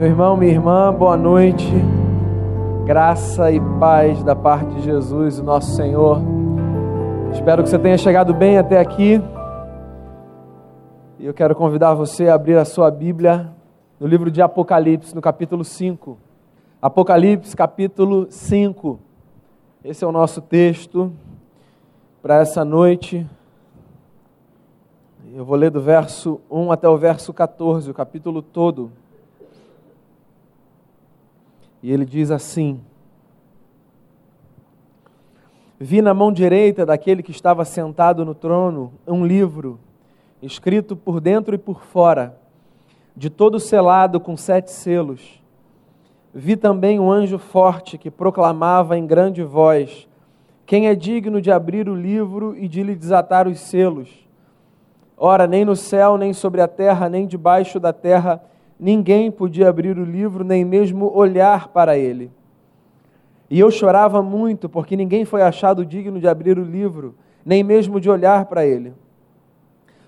Meu irmão, minha irmã, boa noite. Graça e paz da parte de Jesus, o nosso Senhor. Espero que você tenha chegado bem até aqui. E eu quero convidar você a abrir a sua Bíblia no livro de Apocalipse, no capítulo 5. Apocalipse, capítulo 5. Esse é o nosso texto para essa noite. Eu vou ler do verso 1 até o verso 14, o capítulo todo. E ele diz assim: Vi na mão direita daquele que estava sentado no trono um livro, escrito por dentro e por fora, de todo selado com sete selos. Vi também um anjo forte que proclamava em grande voz: Quem é digno de abrir o livro e de lhe desatar os selos? Ora, nem no céu, nem sobre a terra, nem debaixo da terra, ninguém podia abrir o livro, nem mesmo olhar para ele. E eu chorava muito, porque ninguém foi achado digno de abrir o livro, nem mesmo de olhar para ele.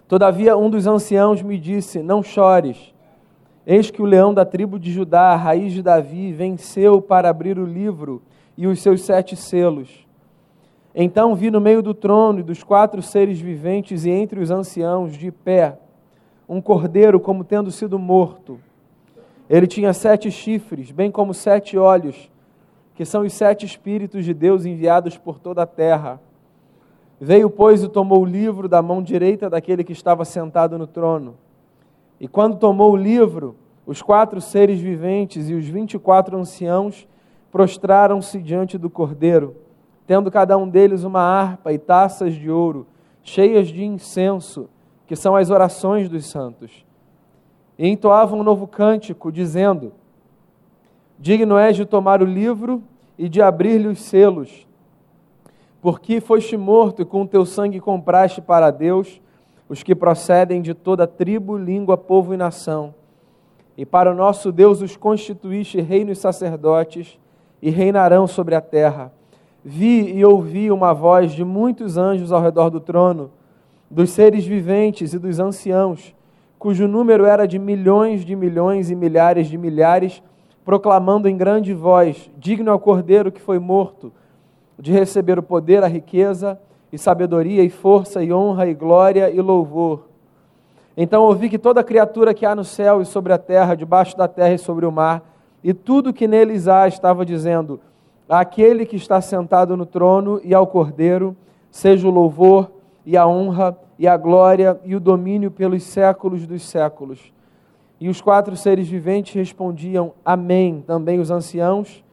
Todavia, um dos anciãos me disse: Não chores. Eis que o leão da tribo de Judá, raiz de Davi, venceu para abrir o livro e os seus sete selos. Então vi no meio do trono e dos quatro seres viventes e entre os anciãos, de pé, um cordeiro como tendo sido morto. Ele tinha sete chifres, bem como sete olhos, que são os sete Espíritos de Deus enviados por toda a terra. Veio, pois, e tomou o livro da mão direita daquele que estava sentado no trono. E quando tomou o livro, os quatro seres viventes e os vinte e quatro anciãos prostraram-se diante do cordeiro, tendo cada um deles uma harpa e taças de ouro, cheias de incenso que são as orações dos santos. E entoavam um novo cântico, dizendo: Digno és de tomar o livro e de abrir-lhe os selos, porque foste morto e com o teu sangue compraste para Deus os que procedem de toda tribo, língua, povo e nação. E para o nosso Deus os constituíste reinos sacerdotes e reinarão sobre a terra. Vi e ouvi uma voz de muitos anjos ao redor do trono dos seres viventes e dos anciãos, cujo número era de milhões de milhões e milhares de milhares, proclamando em grande voz: Digno é o cordeiro que foi morto, de receber o poder, a riqueza, e sabedoria, e força, e honra, e glória, e louvor. Então ouvi que toda criatura que há no céu e sobre a terra, debaixo da terra e sobre o mar, e tudo que neles há, estava dizendo: Aquele que está sentado no trono e ao cordeiro, seja o louvor, e a honra e a glória e o domínio pelos séculos dos séculos. E os quatro seres viventes respondiam: Amém. Também os anciãos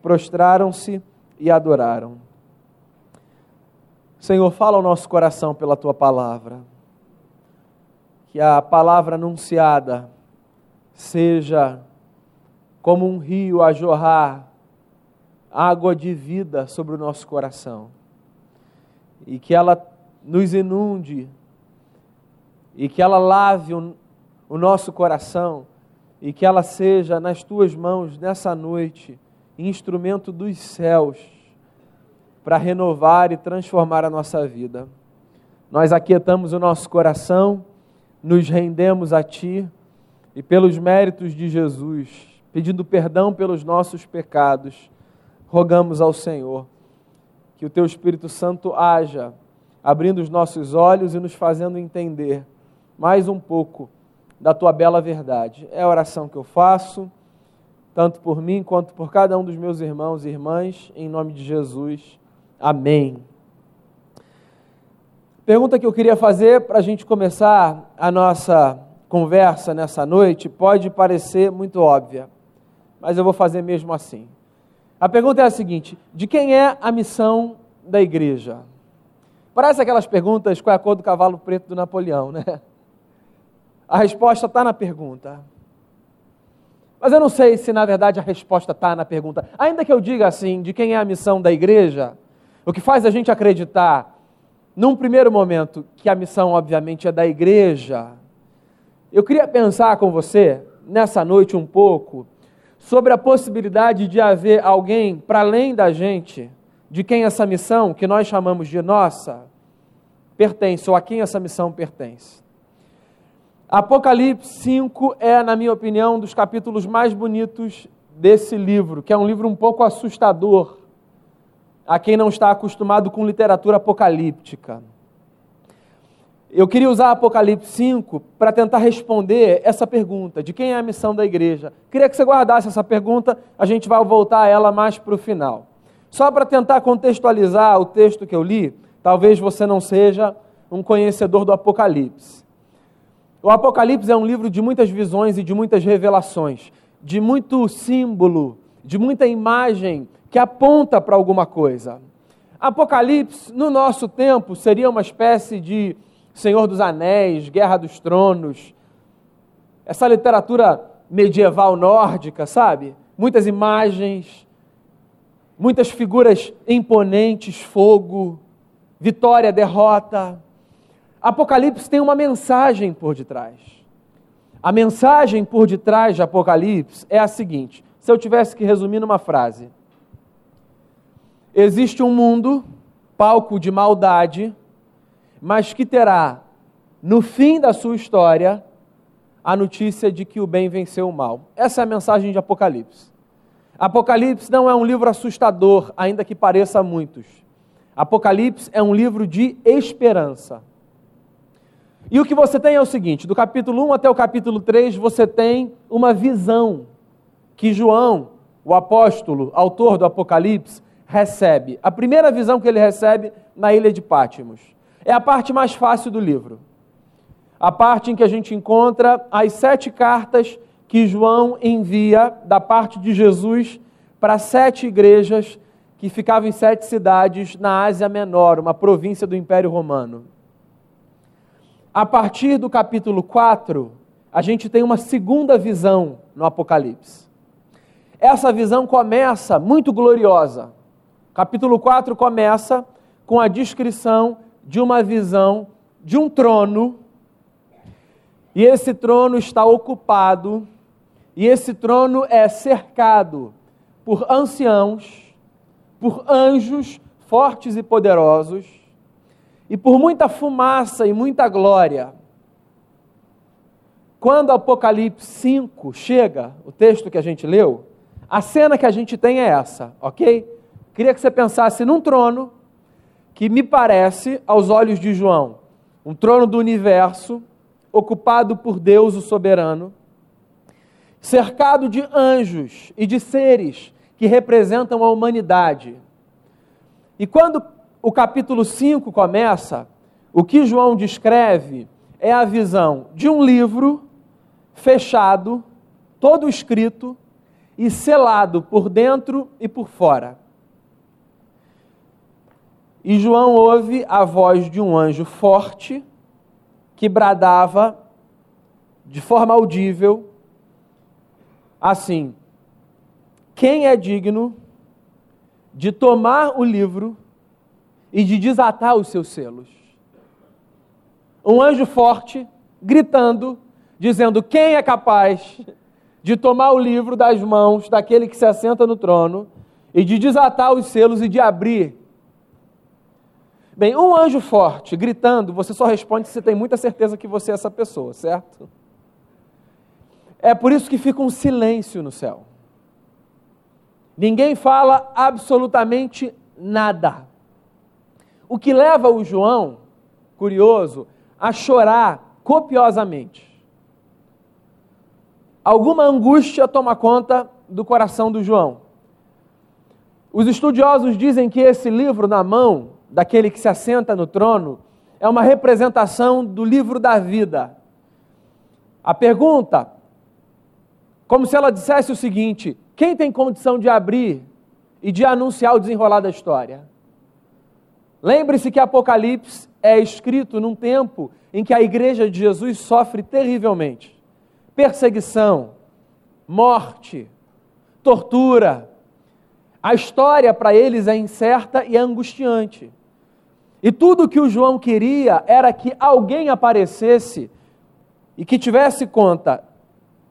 prostraram-se e adoraram. Senhor, fala ao nosso coração pela tua palavra. Que a palavra anunciada seja como um rio a jorrar água de vida sobre o nosso coração. E que ela nos inunde e que ela lave o, nosso coração e que ela seja nas tuas mãos nessa noite instrumento dos céus para renovar e transformar a nossa vida. Nós aquietamos o nosso coração, nos rendemos a Ti e pelos méritos de Jesus, pedindo perdão pelos nossos pecados, rogamos ao Senhor que o Teu Espírito Santo haja abrindo os nossos olhos e nos fazendo entender mais um pouco da tua bela verdade. É a oração que eu faço, tanto por mim quanto por cada um dos meus irmãos e irmãs, em nome de Jesus. Amém. Pergunta que eu queria fazer para a gente começar a nossa conversa nessa noite pode parecer muito óbvia, mas eu vou fazer mesmo assim. A pergunta é a seguinte: de quem é a missão da igreja? Parece aquelas perguntas qual é a cor do cavalo preto do Napoleão, né? A resposta está na pergunta. Mas eu não sei se na verdade a resposta está na pergunta. Ainda que eu diga assim, de quem é a missão da igreja, o que faz a gente acreditar, num primeiro momento, que a missão obviamente é da igreja, eu queria pensar com você, nessa noite, um pouco, sobre a possibilidade de haver alguém para além da gente de quem essa missão, que nós chamamos de nossa, pertence, ou a quem essa missão pertence. Apocalipse 5 é, na minha opinião, um dos capítulos mais bonitos desse livro, que é um livro um pouco assustador a quem não está acostumado com literatura apocalíptica. Eu queria usar Apocalipse 5 para tentar responder essa pergunta: de quem é a missão da igreja? Queria que você guardasse essa pergunta, a gente vai voltar a ela mais para o final. Só para tentar contextualizar o texto que eu li, talvez você não seja um conhecedor do Apocalipse. O Apocalipse é um livro de muitas visões e de muitas revelações, de muito símbolo, de muita imagem que aponta para alguma coisa. Apocalipse, no nosso tempo, seria uma espécie de Senhor dos Anéis, Guerra dos Tronos, essa literatura medieval nórdica, sabe? Muitas imagens, muitas figuras imponentes, fogo, vitória, derrota. Apocalipse tem uma mensagem por detrás. A mensagem por detrás de Apocalipse é a seguinte: se eu tivesse que resumir numa frase, existe um mundo, palco de maldade, mas que terá, no fim da sua história, a notícia de que o bem venceu o mal. Essa é a mensagem de Apocalipse. Apocalipse não é um livro assustador, ainda que pareça a muitos. Apocalipse é um livro de esperança. E o que você tem é o seguinte: do capítulo 1 até o capítulo 3, você tem uma visão que João, o apóstolo, autor do Apocalipse, recebe. A primeira visão que ele recebe na ilha de Pátimos é a parte mais fácil do livro. A parte em que a gente encontra as sete cartas que João envia da parte de Jesus para sete igrejas que ficavam em sete cidades na Ásia Menor, uma província do Império Romano. A partir do capítulo 4, a gente tem uma segunda visão no Apocalipse. Essa visão começa muito gloriosa. Capítulo 4 começa com a descrição de uma visão de um trono, e esse trono está ocupado, e esse trono é cercado por anciãos, por anjos fortes e poderosos, e por muita fumaça e muita glória. Quando Apocalipse 5 chega, o texto que a gente leu, a cena que a gente tem é essa, ok? Queria que você pensasse num trono que me parece, aos olhos de João, um trono do universo, ocupado por Deus o soberano, cercado de anjos e de seres que representam a humanidade. E quando o capítulo 5 começa, o que João descreve é a visão de um livro fechado, todo escrito e selado por dentro e por fora. E João ouve a voz de um anjo forte que bradava de forma audível assim: Quem é digno de tomar o livro e de desatar os seus selos? Um anjo forte gritando, dizendo: Quem é capaz de tomar o livro das mãos daquele que se assenta no trono e de desatar os selos e de abrir Bem, um anjo forte gritando, você só responde se tem muita certeza que você é essa pessoa, certo? É por isso que fica um silêncio no céu. Ninguém fala absolutamente nada. O que leva o João, curioso, a chorar copiosamente. Alguma angústia toma conta do coração do João. Os estudiosos dizem que esse livro na mão daquele que se assenta no trono, é uma representação do livro da vida. A pergunta, como se ela dissesse o seguinte: quem tem condição de abrir e de anunciar o desenrolar da história? Lembre-se que Apocalipse é escrito num tempo em que a igreja de Jesus sofre terrivelmente perseguição, morte, tortura. A história para eles é incerta e é angustiante. E tudo que o João queria era que alguém aparecesse e que tivesse conta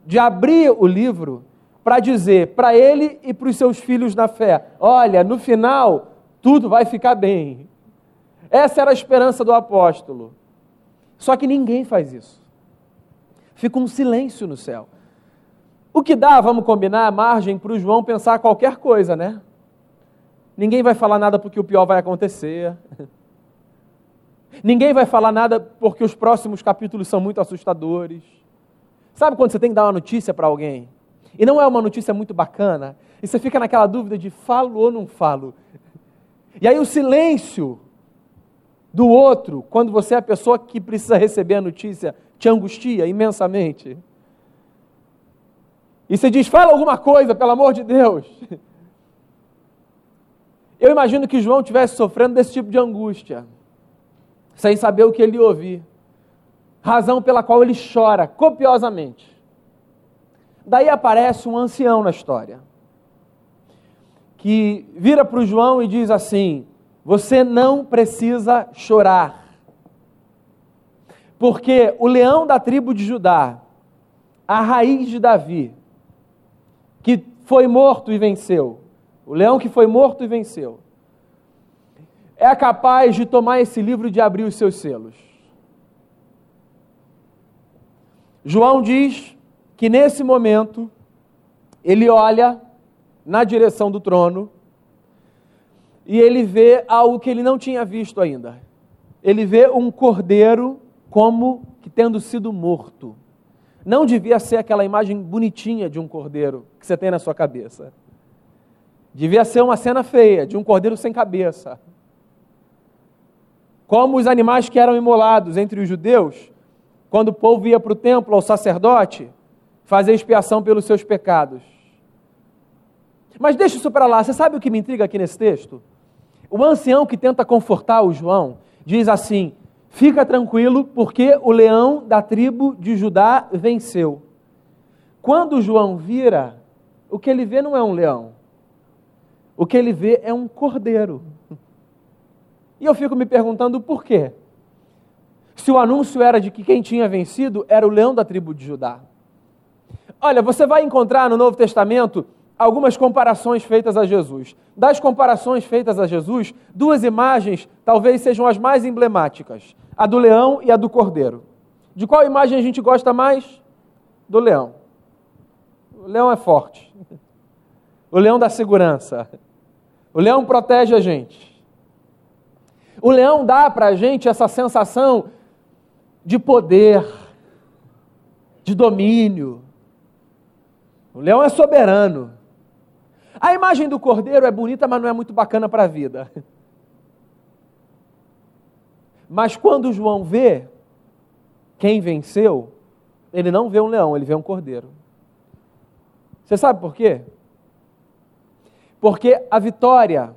de abrir o livro para dizer para ele e para os seus filhos na fé: olha, no final tudo vai ficar bem. Essa era a esperança do apóstolo. Só que ninguém faz isso. Fica um silêncio no céu. O que dá, vamos combinar, margem para o João pensar qualquer coisa, né? Ninguém vai falar nada porque o pior vai acontecer. Ninguém vai falar nada porque os próximos capítulos são muito assustadores. Sabe quando você tem que dar uma notícia para alguém? E não é uma notícia muito bacana, e você fica naquela dúvida de falo ou não falo. E aí o silêncio do outro, quando você é a pessoa que precisa receber a notícia, te angustia imensamente. E você diz: fala alguma coisa, pelo amor de Deus. Eu imagino que João estivesse sofrendo desse tipo de angústia, sem saber o que ele ia ouvir. Razão pela qual ele chora copiosamente. Daí aparece um ancião na história, que vira para o João e diz assim: Você não precisa chorar, porque o leão da tribo de Judá, a raiz de Davi, que foi morto e venceu, o leão que foi morto e venceu, é capaz de tomar esse livro e de abrir os seus selos. João diz que nesse momento ele olha na direção do trono e ele vê algo que ele não tinha visto ainda. Ele vê um cordeiro como que tendo sido morto não devia ser aquela imagem bonitinha de um cordeiro que você tem na sua cabeça. Devia ser uma cena feia, de um cordeiro sem cabeça. Como os animais que eram imolados entre os judeus, quando o povo ia para o templo ao sacerdote fazer expiação pelos seus pecados. Mas deixa isso para lá, você sabe o que me intriga aqui nesse texto? O ancião que tenta confortar o João diz assim: Fica tranquilo, porque o leão da tribo de Judá venceu. Quando João vira, o que ele vê não é um leão. O que ele vê é um cordeiro. E eu fico me perguntando por quê? Se o anúncio era de que quem tinha vencido era o leão da tribo de Judá. Olha, você vai encontrar no Novo Testamento algumas comparações feitas a Jesus. Das comparações feitas a Jesus, duas imagens talvez sejam as mais emblemáticas a do leão e a do cordeiro. De qual imagem a gente gosta mais? Do leão. O leão é forte. O leão dá segurança. O leão protege a gente. O leão dá para a gente essa sensação de poder, de domínio. O leão é soberano. A imagem do cordeiro é bonita, mas não é muito bacana para a vida. Mas quando João vê quem venceu, ele não vê um leão, ele vê um cordeiro. Você sabe por quê? Porque a vitória,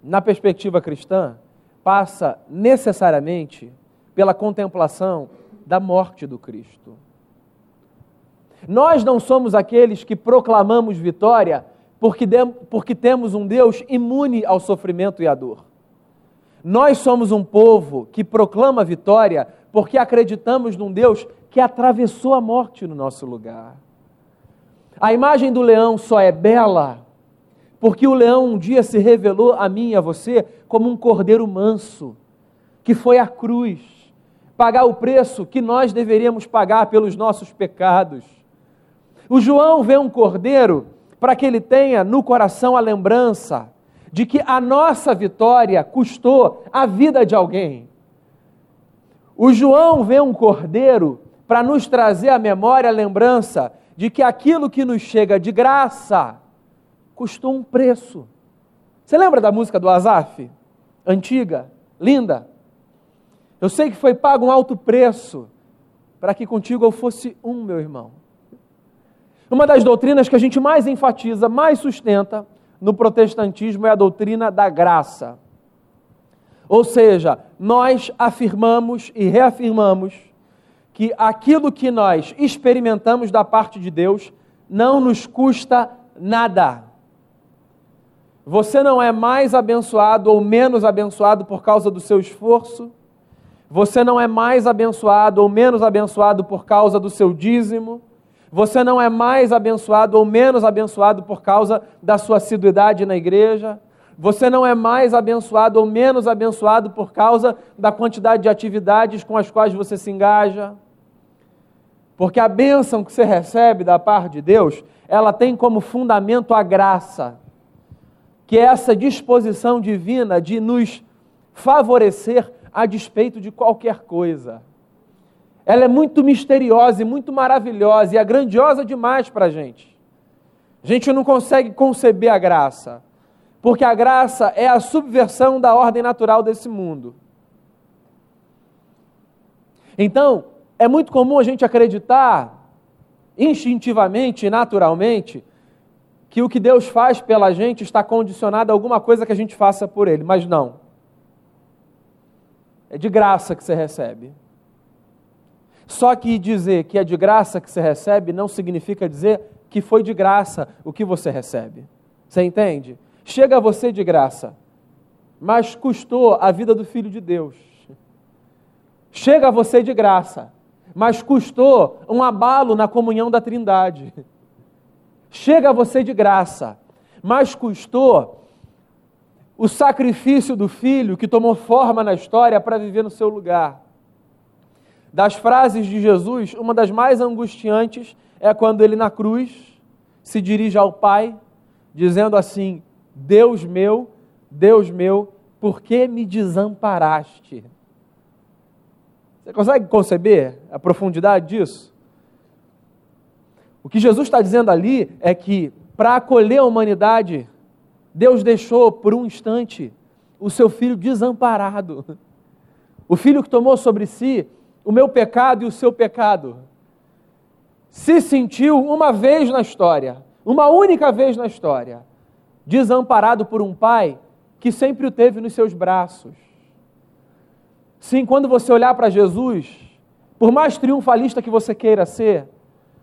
na perspectiva cristã, passa necessariamente pela contemplação da morte do Cristo. Nós não somos aqueles que proclamamos vitória porque, porque temos um Deus imune ao sofrimento e à dor. Nós somos um povo que proclama vitória porque acreditamos num Deus que atravessou a morte no nosso lugar. A imagem do leão só é bela porque o leão um dia se revelou a mim e a você como um cordeiro manso, que foi à cruz pagar o preço que nós deveríamos pagar pelos nossos pecados. O João vê um cordeiro para que ele tenha no coração a lembrança de que a nossa vitória custou a vida de alguém. O João vê um cordeiro para nos trazer à memória a lembrança de que aquilo que nos chega de graça custou um preço. Você lembra da música do Azaf? Antiga, linda. Eu sei que foi pago um alto preço para que contigo eu fosse um, meu irmão. Uma das doutrinas que a gente mais enfatiza, mais sustenta, no protestantismo é a doutrina da graça. Ou seja, nós afirmamos e reafirmamos que aquilo que nós experimentamos da parte de Deus não nos custa nada. Você não é mais abençoado ou menos abençoado por causa do seu esforço. Você não é mais abençoado ou menos abençoado por causa do seu dízimo. Você não é mais abençoado ou menos abençoado por causa da sua assiduidade na igreja. Você não é mais abençoado ou menos abençoado por causa da quantidade de atividades com as quais você se engaja. Porque a bênção que você recebe da parte de Deus, ela tem como fundamento a graça, que é essa disposição divina de nos favorecer a despeito de qualquer coisa. Ela é muito misteriosa e muito maravilhosa e é grandiosa demais para a gente. A gente não consegue conceber a graça, porque a graça é a subversão da ordem natural desse mundo. Então, é muito comum a gente acreditar instintivamente, naturalmente, que o que Deus faz pela gente está condicionado a alguma coisa que a gente faça por Ele, mas não. É de graça que você recebe. Só que dizer que é de graça que você recebe não significa dizer que foi de graça o que você recebe. Você entende? Chega a você de graça, mas custou a vida do Filho de Deus. Chega a você de graça, mas custou um abalo na comunhão da Trindade. Chega a você de graça, mas custou o sacrifício do filho que tomou forma na história para viver no seu lugar. Das frases de Jesus, uma das mais angustiantes é quando ele na cruz se dirige ao Pai, dizendo assim: Deus meu, Deus meu, por que me desamparaste? Você consegue conceber a profundidade disso? O que Jesus está dizendo ali é que, para acolher a humanidade, Deus deixou por um instante o seu filho desamparado. O filho que tomou sobre si o meu pecado e o seu pecado. Se sentiu uma vez na história, uma única vez na história, desamparado por um pai que sempre o teve nos seus braços. Sim, quando você olhar para Jesus, por mais triunfalista que você queira ser,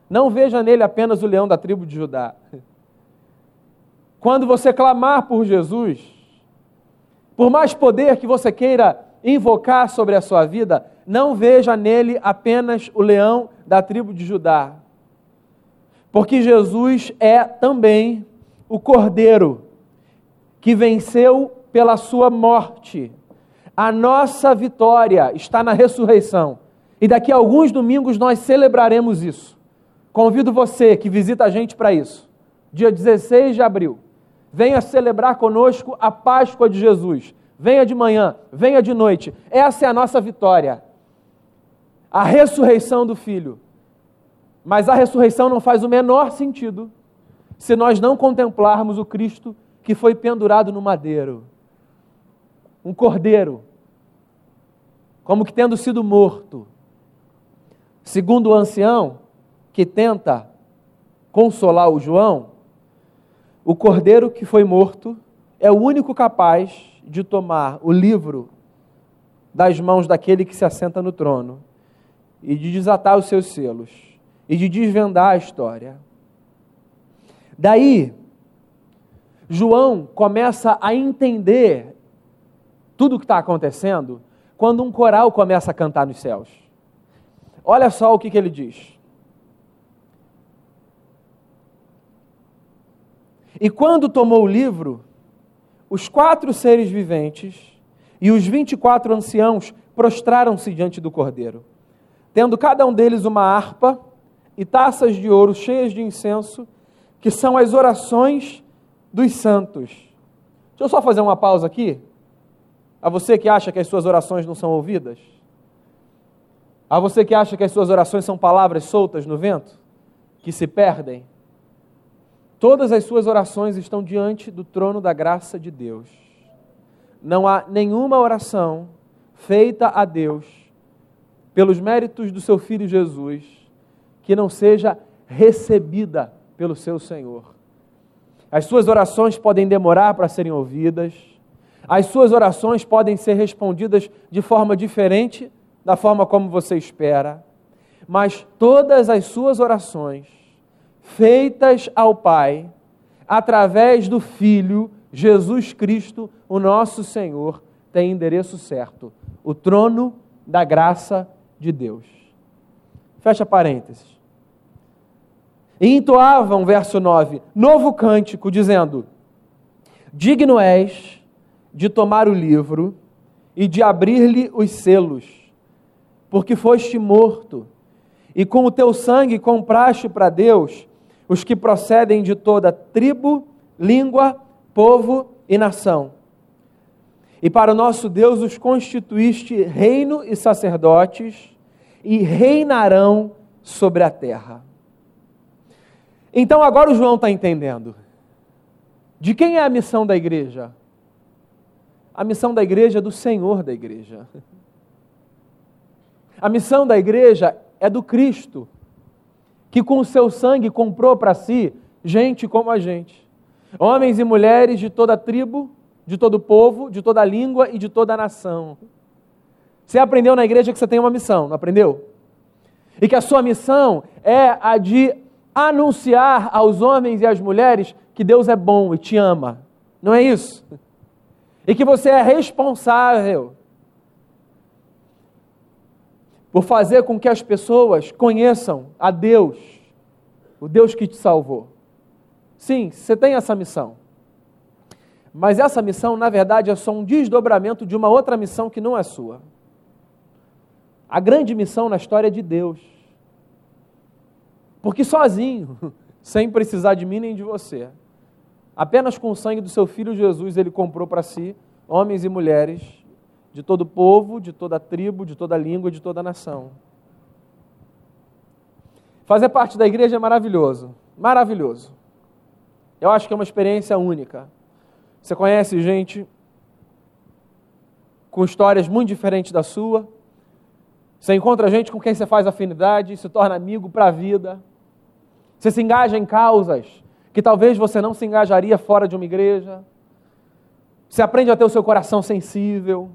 não veja nele apenas o leão da tribo de Judá. Quando você clamar por Jesus, por mais poder que você queira invocar sobre a sua vida, não veja nele apenas o leão da tribo de Judá. Porque Jesus é também o cordeiro que venceu pela sua morte a nossa vitória está na ressurreição. E daqui a alguns domingos nós celebraremos isso. Convido você que visita a gente para isso. Dia 16 de abril. Venha celebrar conosco a Páscoa de Jesus. Venha de manhã, venha de noite. Essa é a nossa vitória. A ressurreição do Filho. Mas a ressurreição não faz o menor sentido se nós não contemplarmos o Cristo que foi pendurado no madeiro um cordeiro, como que tendo sido morto. Segundo o ancião, que tenta consolar o João, o cordeiro que foi morto é o único capaz de tomar o livro das mãos daquele que se assenta no trono e de desatar os seus selos e de desvendar a história. Daí, João começa a entender tudo o que está acontecendo quando um coral começa a cantar nos céus. Olha só o que, que ele diz. E quando tomou o livro, os quatro seres viventes e os vinte e quatro anciãos prostraram-se diante do cordeiro, tendo cada um deles uma harpa e taças de ouro cheias de incenso, que são as orações dos santos. Deixa eu só fazer uma pausa aqui. A você que acha que as suas orações não são ouvidas? A você que acha que as suas orações são palavras soltas no vento, que se perdem? Todas as suas orações estão diante do trono da graça de Deus. Não há nenhuma oração feita a Deus pelos méritos do seu filho Jesus que não seja recebida pelo seu Senhor. As suas orações podem demorar para serem ouvidas, as suas orações podem ser respondidas de forma diferente da forma como você espera, mas todas as suas orações, feitas ao Pai, através do Filho, Jesus Cristo, o nosso Senhor, têm endereço certo: o trono da graça de Deus. Fecha parênteses. E entoavam, verso 9, novo cântico, dizendo: Digno és de tomar o livro e de abrir-lhe os selos, porque foste morto, e com o teu sangue compraste para Deus os que procedem de toda tribo, língua, povo e nação. E para o nosso Deus os constituíste reino e sacerdotes, e reinarão sobre a terra. Então agora o João está entendendo. De quem é a missão da igreja? A missão da igreja é do Senhor da igreja. A missão da igreja é do Cristo, que com o seu sangue comprou para si gente como a gente. Homens e mulheres de toda tribo, de todo povo, de toda língua e de toda nação. Você aprendeu na igreja que você tem uma missão, não aprendeu? E que a sua missão é a de anunciar aos homens e às mulheres que Deus é bom e te ama. Não é isso? E que você é responsável por fazer com que as pessoas conheçam a Deus, o Deus que te salvou. Sim, você tem essa missão. Mas essa missão, na verdade, é só um desdobramento de uma outra missão que não é sua. A grande missão na história é de Deus. Porque sozinho, sem precisar de mim nem de você, apenas com o sangue do seu filho Jesus, ele comprou para si homens e mulheres de todo povo, de toda tribo, de toda língua, de toda nação. Fazer parte da igreja é maravilhoso, maravilhoso. Eu acho que é uma experiência única. Você conhece gente com histórias muito diferentes da sua. Você encontra gente com quem você faz afinidade, se torna amigo para a vida. Você se engaja em causas que talvez você não se engajaria fora de uma igreja. Você aprende a ter o seu coração sensível.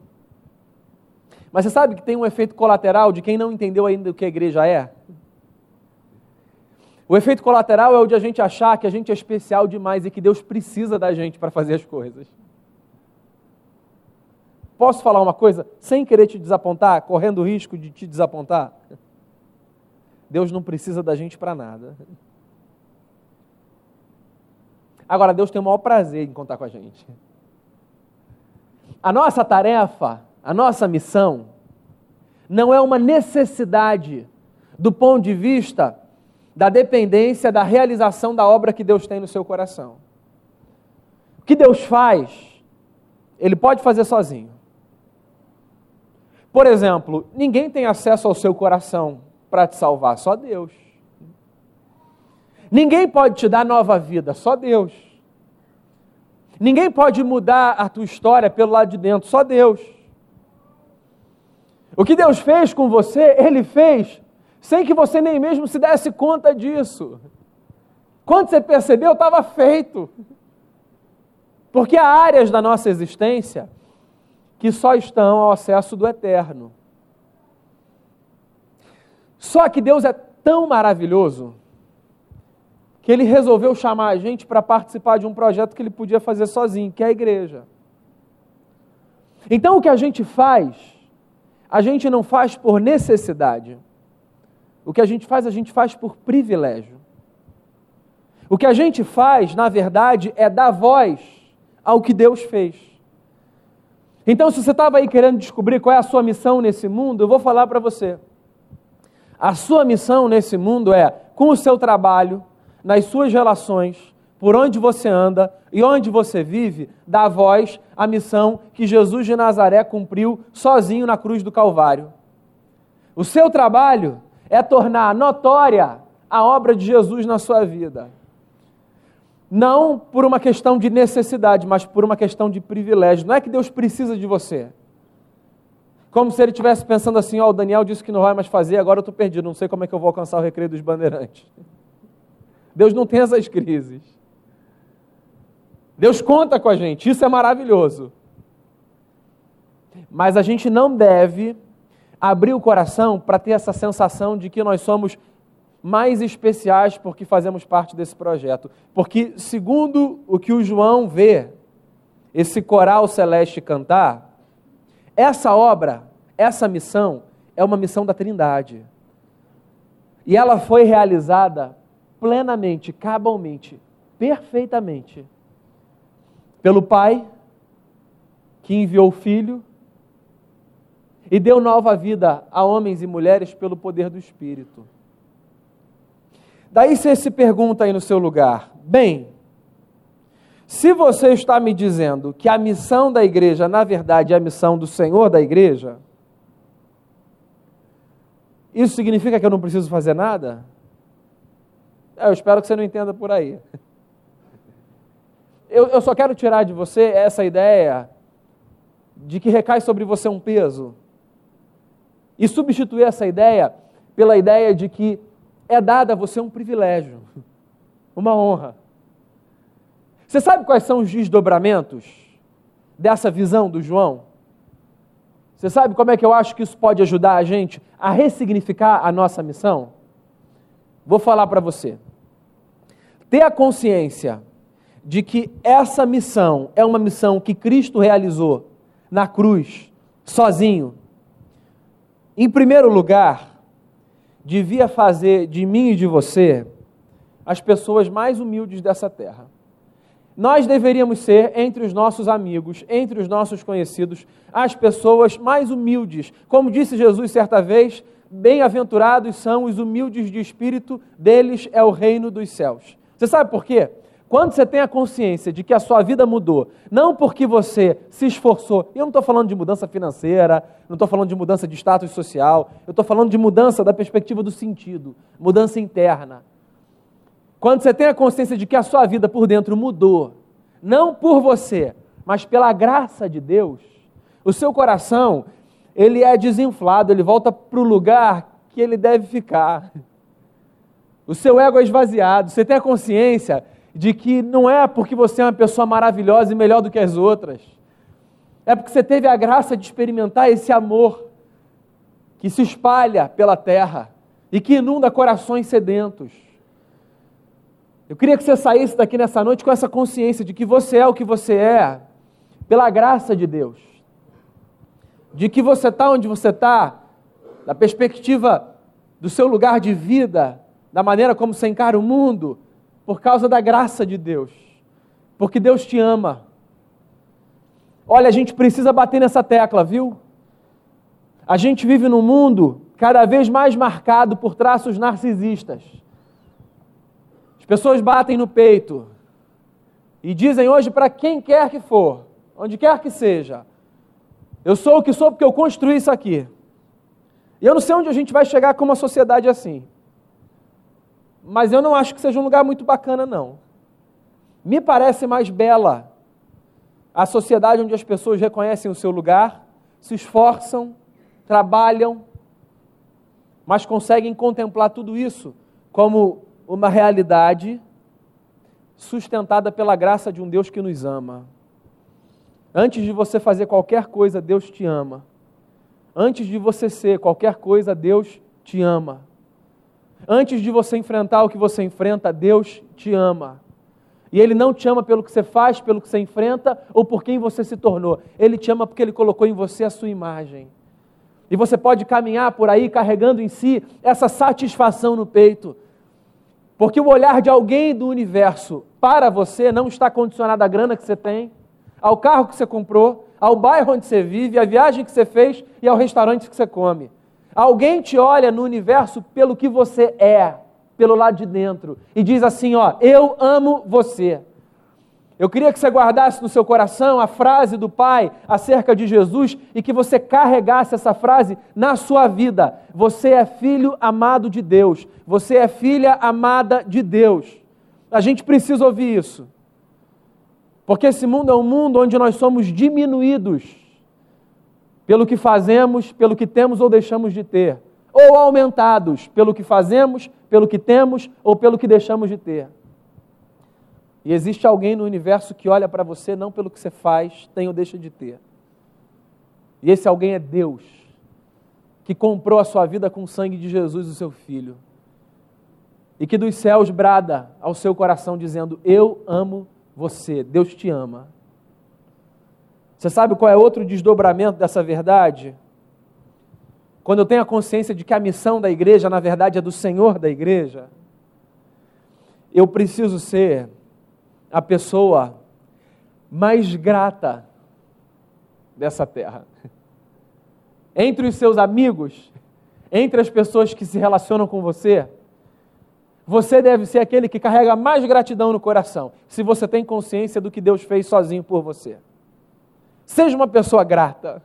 Mas você sabe que tem um efeito colateral de quem não entendeu ainda o que a igreja é? O efeito colateral é o de a gente achar que a gente é especial demais e que Deus precisa da gente para fazer as coisas. Posso falar uma coisa sem querer te desapontar, correndo o risco de te desapontar? Deus não precisa da gente para nada. Agora, Deus tem o maior prazer em contar com a gente. A nossa tarefa, a nossa missão, não é uma necessidade do ponto de vista da dependência da realização da obra que Deus tem no seu coração. O que Deus faz, Ele pode fazer sozinho. Por exemplo, ninguém tem acesso ao seu coração para te salvar, só Deus. Ninguém pode te dar nova vida, só Deus. Ninguém pode mudar a tua história pelo lado de dentro, só Deus. O que Deus fez com você, Ele fez sem que você nem mesmo se desse conta disso. Quando você percebeu, estava feito. Porque há áreas da nossa existência que só estão ao acesso do eterno. Só que Deus é tão maravilhoso que ele resolveu chamar a gente para participar de um projeto que ele podia fazer sozinho, que é a igreja. Então o que a gente faz, a gente não faz por necessidade. O que a gente faz, a gente faz por privilégio. O que a gente faz, na verdade, é dar voz ao que Deus fez. Então, se você estava aí querendo descobrir qual é a sua missão nesse mundo, eu vou falar para você. A sua missão nesse mundo é, com o seu trabalho, nas suas relações, por onde você anda e onde você vive, dar voz à missão que Jesus de Nazaré cumpriu sozinho na cruz do Calvário. O seu trabalho é tornar notória a obra de Jesus na sua vida. Não por uma questão de necessidade, mas por uma questão de privilégio. Não é que Deus precisa de você. Como se ele estivesse pensando assim: ó, oh, o Daniel disse que não vai mais fazer, agora eu estou perdido, não sei como é que eu vou alcançar o recreio dos bandeirantes. Deus não tem essas crises. Deus conta com a gente, isso é maravilhoso. Mas a gente não deve abrir o coração para ter essa sensação de que nós somos mais especiais porque fazemos parte desse projeto. Porque, segundo o que o João vê, esse coral celeste cantar, essa obra, essa missão, é uma missão da Trindade. E ela foi realizada plenamente, cabalmente, perfeitamente, pelo Pai, que enviou o Filho e deu nova vida a homens e mulheres pelo poder do Espírito. Daí você se pergunta aí no seu lugar: bem, se você está me dizendo que a missão da igreja, na verdade, é a missão do Senhor da igreja, isso significa que eu não preciso fazer nada? Eu espero que você não entenda por aí. Eu, eu só quero tirar de você essa ideia de que recai sobre você um peso e substituir essa ideia pela ideia de que é dada a você um privilégio, uma honra. Você sabe quais são os desdobramentos dessa visão do João? Você sabe como é que eu acho que isso pode ajudar a gente a ressignificar a nossa missão? Vou falar para você. Ter a consciência de que essa missão é uma missão que Cristo realizou na cruz, sozinho, em primeiro lugar, devia fazer de mim e de você as pessoas mais humildes dessa terra. Nós deveríamos ser, entre os nossos amigos, entre os nossos conhecidos, as pessoas mais humildes. Como disse Jesus certa vez, bem-aventurados são os humildes de espírito, deles é o reino dos céus. Você sabe por quê? Quando você tem a consciência de que a sua vida mudou, não porque você se esforçou, eu não estou falando de mudança financeira, não estou falando de mudança de status social, eu estou falando de mudança da perspectiva do sentido, mudança interna. Quando você tem a consciência de que a sua vida por dentro mudou, não por você, mas pela graça de Deus, o seu coração, ele é desinflado, ele volta para o lugar que ele deve ficar. O seu ego é esvaziado, você tem a consciência de que não é porque você é uma pessoa maravilhosa e melhor do que as outras, é porque você teve a graça de experimentar esse amor que se espalha pela terra e que inunda corações sedentos. Eu queria que você saísse daqui nessa noite com essa consciência de que você é o que você é, pela graça de Deus. De que você está onde você está, da perspectiva do seu lugar de vida, da maneira como você encara o mundo, por causa da graça de Deus. Porque Deus te ama. Olha, a gente precisa bater nessa tecla, viu? A gente vive num mundo cada vez mais marcado por traços narcisistas Pessoas batem no peito e dizem hoje para quem quer que for, onde quer que seja: Eu sou o que sou porque eu construí isso aqui. E eu não sei onde a gente vai chegar com uma sociedade assim. Mas eu não acho que seja um lugar muito bacana, não. Me parece mais bela a sociedade onde as pessoas reconhecem o seu lugar, se esforçam, trabalham, mas conseguem contemplar tudo isso como uma realidade sustentada pela graça de um Deus que nos ama. Antes de você fazer qualquer coisa, Deus te ama. Antes de você ser qualquer coisa, Deus te ama. Antes de você enfrentar o que você enfrenta, Deus te ama. E Ele não te ama pelo que você faz, pelo que você enfrenta ou por quem você se tornou. Ele te ama porque Ele colocou em você a sua imagem. E você pode caminhar por aí carregando em si essa satisfação no peito porque o olhar de alguém do universo para você não está condicionado à grana que você tem, ao carro que você comprou, ao bairro onde você vive, à viagem que você fez e ao restaurante que você come. Alguém te olha no universo pelo que você é, pelo lado de dentro, e diz assim: Ó, eu amo você. Eu queria que você guardasse no seu coração a frase do Pai acerca de Jesus e que você carregasse essa frase na sua vida. Você é filho amado de Deus. Você é filha amada de Deus. A gente precisa ouvir isso. Porque esse mundo é um mundo onde nós somos diminuídos pelo que fazemos, pelo que temos ou deixamos de ter, ou aumentados pelo que fazemos, pelo que temos ou pelo que deixamos de ter. E existe alguém no universo que olha para você não pelo que você faz, tem ou deixa de ter. E esse alguém é Deus, que comprou a sua vida com o sangue de Jesus, o seu filho. E que dos céus brada ao seu coração dizendo: Eu amo você, Deus te ama. Você sabe qual é outro desdobramento dessa verdade? Quando eu tenho a consciência de que a missão da igreja, na verdade, é do Senhor da igreja, eu preciso ser a pessoa mais grata dessa terra. Entre os seus amigos, entre as pessoas que se relacionam com você, Você deve ser aquele que carrega mais gratidão no coração, se você tem consciência do que Deus fez sozinho por você. Seja uma pessoa grata.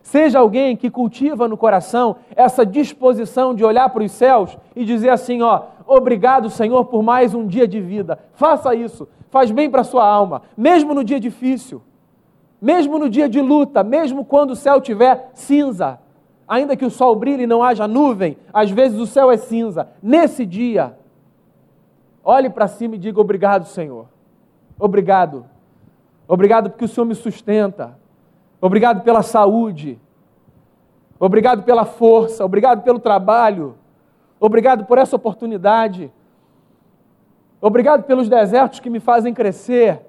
Seja alguém que cultiva no coração essa disposição de olhar para os céus e dizer assim: ó, obrigado, Senhor, por mais um dia de vida. Faça isso, faz bem para a sua alma, mesmo no dia difícil, mesmo no dia de luta, mesmo quando o céu tiver cinza, ainda que o sol brilhe e não haja nuvem, às vezes o céu é cinza. Nesse dia, olhe para cima e diga: obrigado, Senhor. Obrigado. Obrigado porque o Senhor me sustenta. Obrigado pela saúde. Obrigado pela força. Obrigado pelo trabalho. Obrigado por essa oportunidade. Obrigado pelos desertos que me fazem crescer.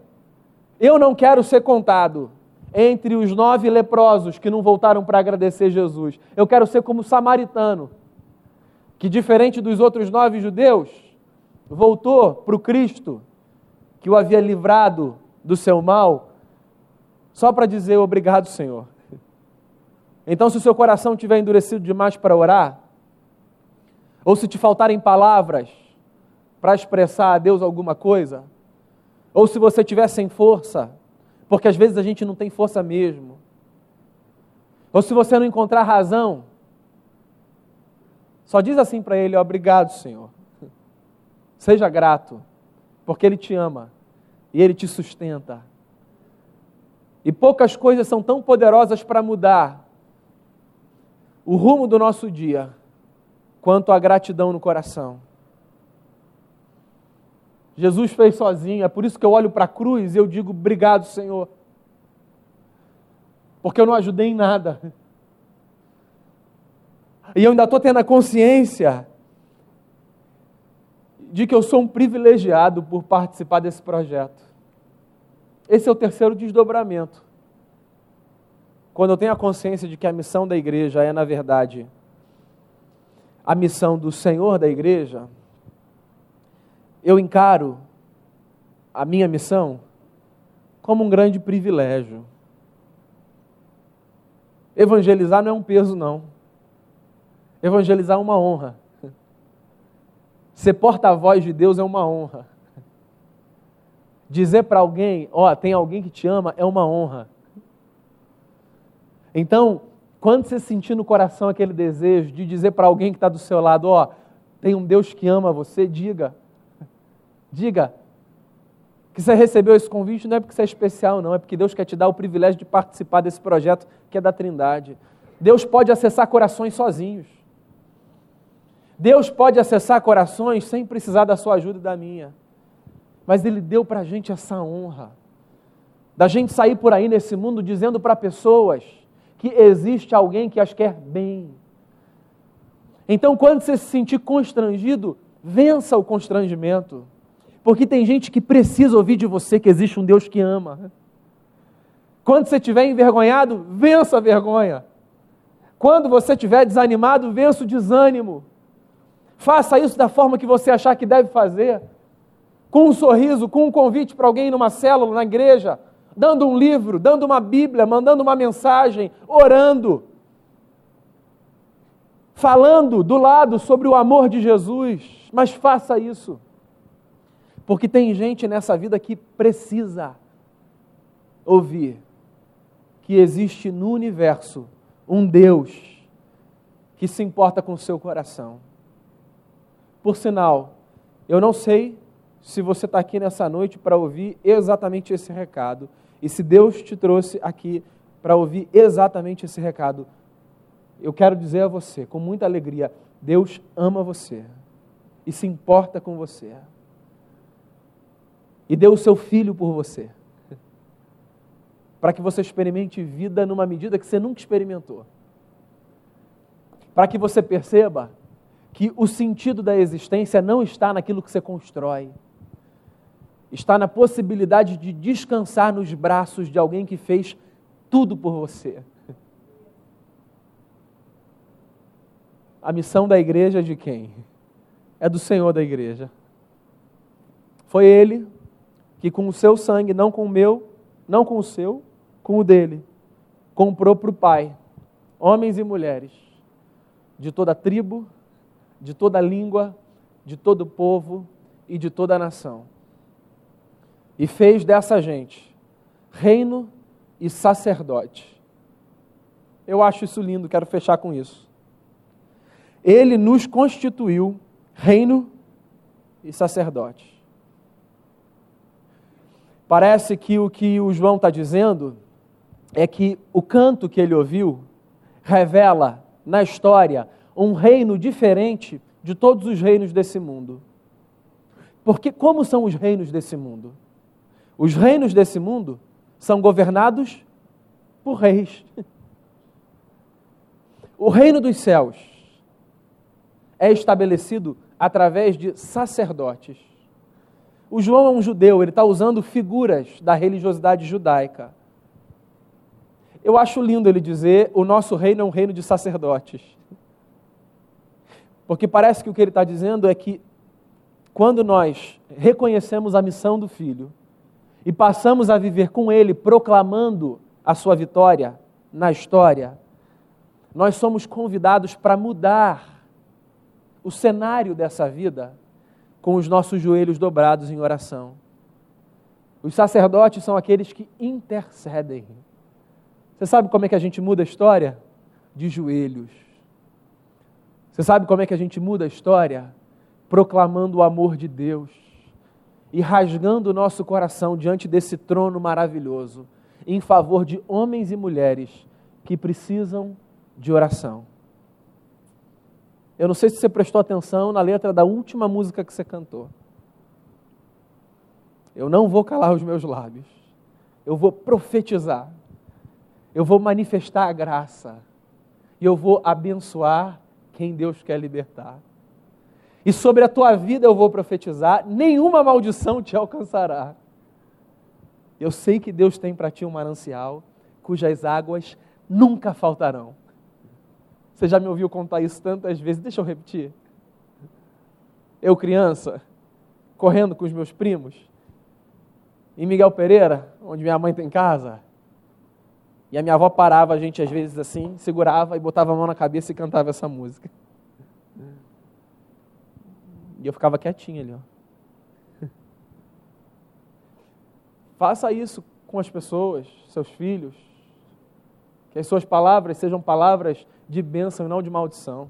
Eu não quero ser contado entre os nove leprosos que não voltaram para agradecer Jesus. Eu quero ser como o samaritano, que, diferente dos outros nove judeus, voltou para o Cristo, que o havia livrado do seu mal só para dizer obrigado, Senhor. Então, se o seu coração estiver endurecido demais para orar, ou se te faltarem palavras para expressar a Deus alguma coisa, ou se você estiver sem força, porque às vezes a gente não tem força mesmo, ou se você não encontrar razão, só diz assim para ele: Obrigado, Senhor. Seja grato, porque Ele te ama e Ele te sustenta. E poucas coisas são tão poderosas para mudar o rumo do nosso dia quanto a gratidão no coração. Jesus fez sozinho, é por isso que eu olho para a cruz e eu digo: obrigado, Senhor. Porque eu não ajudei em nada. E eu ainda estou tendo a consciência de que eu sou um privilegiado por participar desse projeto. Esse é o terceiro desdobramento. Quando eu tenho a consciência de que a missão da igreja é, na verdade, a missão do Senhor da igreja, eu encaro a minha missão como um grande privilégio. Evangelizar não é um peso, não. Evangelizar é uma honra. Ser porta-voz de Deus é uma honra. Dizer para alguém, ó, oh, tem alguém que te ama, é uma honra. Então, quando você sentir no coração aquele desejo de dizer para alguém que está do seu lado, ó, oh, tem um Deus que ama você, diga. Diga. Que você recebeu esse convite não é porque você é especial, não, é porque Deus quer te dar o privilégio de participar desse projeto que é da Trindade. Deus pode acessar corações sozinhos. Deus pode acessar corações sem precisar da sua ajuda e da minha mas Ele deu para a gente essa honra, da gente sair por aí nesse mundo dizendo para pessoas que existe alguém que as quer bem. Então, quando você se sentir constrangido, vença o constrangimento, porque tem gente que precisa ouvir de você que existe um Deus que ama. Quando você estiver envergonhado, vença a vergonha. Quando você estiver desanimado, vença o desânimo. Faça isso da forma que você achar que deve fazer com um sorriso, com um convite para alguém numa célula, na igreja, dando um livro, dando uma Bíblia, mandando uma mensagem, orando, falando do lado sobre o amor de Jesus. Mas faça isso, porque tem gente nessa vida que precisa ouvir que existe no universo um Deus que se importa com o seu coração. Por sinal, eu não sei se você está aqui nessa noite para ouvir exatamente esse recado. E se Deus te trouxe aqui para ouvir exatamente esse recado, eu quero dizer a você, com muita alegria: Deus ama você e se importa com você. E deu o seu filho por você, para que você experimente vida numa medida que você nunca experimentou. Para que você perceba que o sentido da existência não está naquilo que você constrói está na possibilidade de descansar nos braços de alguém que fez tudo por você. A missão da igreja é de quem? É do Senhor da igreja. Foi Ele que, com o seu sangue, não com o meu, não com o seu, com o dele, comprou para o Pai homens e mulheres de toda tribo, de toda língua, de todo povo e de toda a nação. E fez dessa gente reino e sacerdote. Eu acho isso lindo, quero fechar com isso. Ele nos constituiu reino e sacerdote. Parece que o que o João está dizendo é que o canto que ele ouviu revela na história um reino diferente de todos os reinos desse mundo. Porque como são os reinos desse mundo? Os reinos desse mundo são governados por reis. O reino dos céus é estabelecido através de sacerdotes. O João é um judeu, ele está usando figuras da religiosidade judaica. Eu acho lindo ele dizer: o nosso reino é um reino de sacerdotes. Porque parece que o que ele está dizendo é que quando nós reconhecemos a missão do Filho e passamos a viver com Ele, proclamando a sua vitória na história, nós somos convidados para mudar o cenário dessa vida com os nossos joelhos dobrados em oração. Os sacerdotes são aqueles que intercedem. Você sabe como é que a gente muda a história? De joelhos. Você sabe como é que a gente muda a história? Proclamando o amor de Deus e rasgando o nosso coração diante desse trono maravilhoso, em favor de homens e mulheres que precisam de oração. Eu não sei se você prestou atenção na letra da última música que você cantou. Eu não vou calar os meus lábios. Eu vou profetizar. Eu vou manifestar a graça. E eu vou abençoar quem Deus quer libertar. E sobre a tua vida eu vou profetizar: nenhuma maldição te alcançará. Eu sei que Deus tem para ti um manancial cujas águas nunca faltarão. Você já me ouviu contar isso tantas vezes? Deixa eu repetir. Eu, criança, correndo com os meus primos, em Miguel Pereira, onde minha mãe tem casa, e a minha avó parava a gente às vezes assim, segurava e botava a mão na cabeça e cantava essa música. E eu ficava quietinho ali, ó. Faça isso com as pessoas, seus filhos. Que as suas palavras sejam palavras de bênção e não de maldição.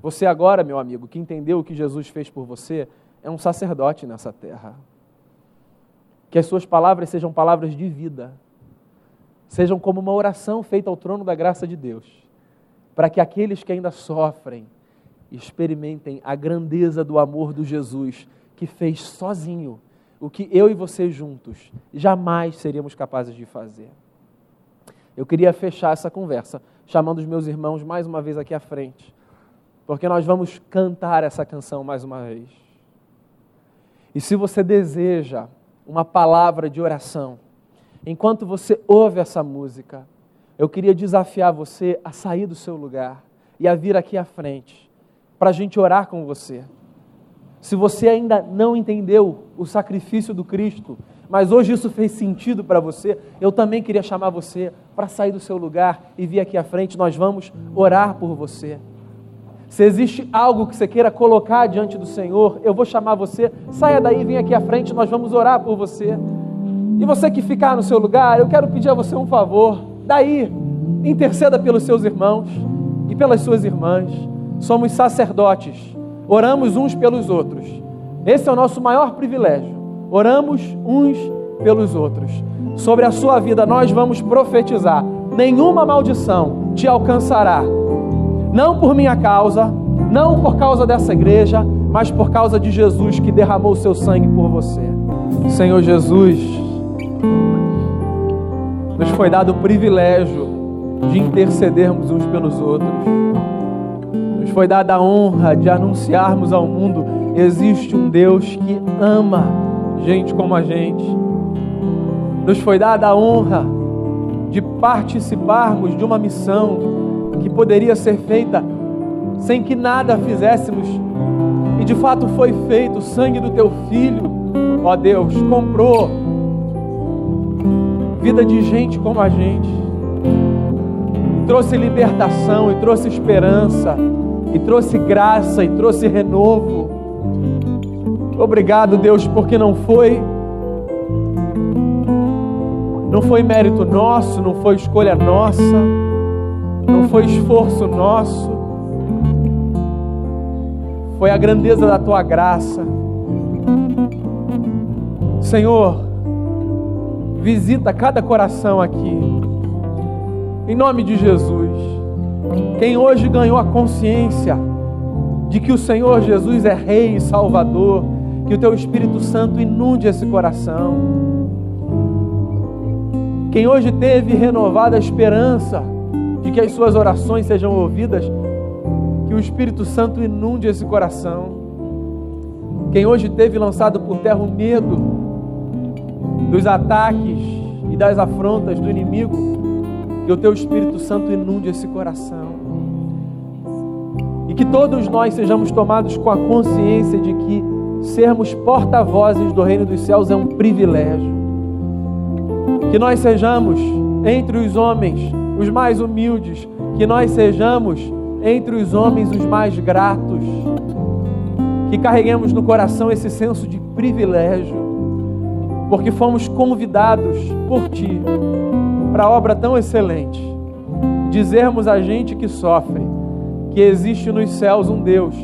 Você agora, meu amigo, que entendeu o que Jesus fez por você, é um sacerdote nessa terra. Que as suas palavras sejam palavras de vida sejam como uma oração feita ao trono da graça de Deus, para que aqueles que ainda sofrem experimentem a grandeza do amor do Jesus que fez sozinho o que eu e você juntos jamais seríamos capazes de fazer. Eu queria fechar essa conversa chamando os meus irmãos mais uma vez aqui à frente, porque nós vamos cantar essa canção mais uma vez. E se você deseja uma palavra de oração, enquanto você ouve essa música, eu queria desafiar você a sair do seu lugar e a vir aqui à frente, para a gente orar com você. Se você ainda não entendeu o sacrifício do Cristo, mas hoje isso fez sentido para você, eu também queria chamar você para sair do seu lugar e vir aqui à frente, nós vamos orar por você. Se existe algo que você queira colocar diante do Senhor, eu vou chamar você, saia daí, vem aqui à frente, nós vamos orar por você. E você que ficar no seu lugar, eu quero pedir a você um favor. Daí, interceda pelos seus irmãos e pelas suas irmãs. Somos sacerdotes, oramos uns pelos outros. Esse é o nosso maior privilégio. Oramos uns pelos outros. Sobre a sua vida, nós vamos profetizar: nenhuma maldição te alcançará. Não por minha causa, não por causa dessa igreja, mas por causa de Jesus que derramou seu sangue por você. Senhor Jesus, nos foi dado o privilégio de intercedermos uns pelos outros. Nos foi dada a honra de anunciarmos ao mundo: existe um Deus que ama gente como a gente. Nos foi dada a honra de participarmos de uma missão que poderia ser feita sem que nada fizéssemos. E de fato foi feito, o sangue do teu filho, ó Deus, comprou vida de gente como a gente. Trouxe libertação e trouxe esperança, e trouxe graça e trouxe renovo. Obrigado, Deus, porque não foi não foi mérito nosso, não foi escolha nossa, não foi esforço nosso, foi a grandeza da tua graça. Senhor, visita cada coração aqui, em nome de Jesus. Quem hoje ganhou a consciência de que o Senhor Jesus é Rei e Salvador, que o Teu Espírito Santo inunde esse coração. Quem hoje teve renovada a esperança de que as suas orações sejam ouvidas, que o Espírito Santo inunde esse coração. Quem hoje teve lançado por terra o medo dos ataques e das afrontas do inimigo, que o teu Espírito Santo inunde esse coração. E que todos nós sejamos tomados com a consciência de que sermos porta-vozes do reino dos céus é um privilégio. Que nós sejamos entre os homens os mais humildes, que nós sejamos entre os homens os mais gratos, que carreguemos no coração esse senso de privilégio, porque fomos convidados por Ti para obra tão excelente, dizermos a gente que sofre que existe nos céus um Deus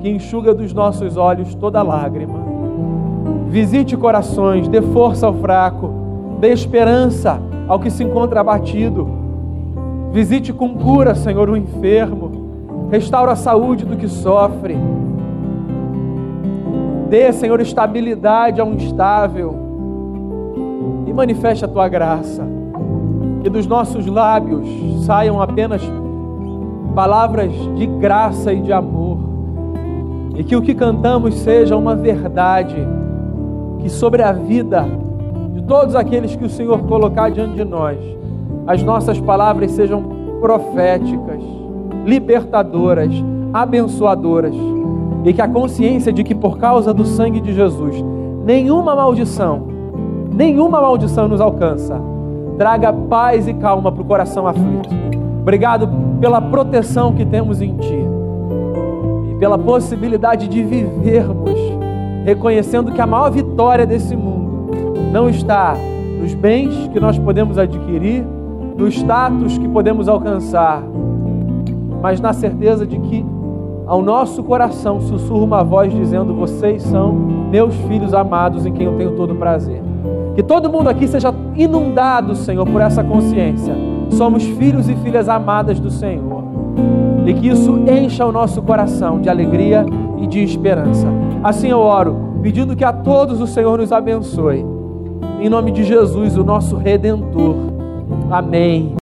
que enxuga dos nossos olhos toda lágrima. Visite corações, dê força ao fraco Dê esperança ao que se encontra abatido. Visite com cura, Senhor, o enfermo. Restaura a saúde do que sofre. Dê, Senhor, estabilidade ao instável. E manifeste a tua graça. Que dos nossos lábios saiam apenas palavras de graça e de amor. E que o que cantamos seja uma verdade que sobre a vida todos aqueles que o Senhor colocar diante de nós, as nossas palavras sejam proféticas, libertadoras, abençoadoras, e que a consciência de que por causa do sangue de Jesus, nenhuma maldição, nenhuma maldição nos alcança, traga paz e calma para o coração aflito. Obrigado pela proteção que temos em Ti e pela possibilidade de vivermos reconhecendo que a maior vitória desse mundo não está nos bens que nós podemos adquirir, no status que podemos alcançar, mas na certeza de que ao nosso coração sussurra uma voz dizendo: Vocês são meus filhos amados em quem eu tenho todo prazer. Que todo mundo aqui seja inundado, Senhor, por essa consciência. Somos filhos e filhas amadas do Senhor. E que isso encha o nosso coração de alegria e de esperança. Assim eu oro, pedindo que a todos o Senhor nos abençoe em nome de Jesus, o nosso redentor. Amém.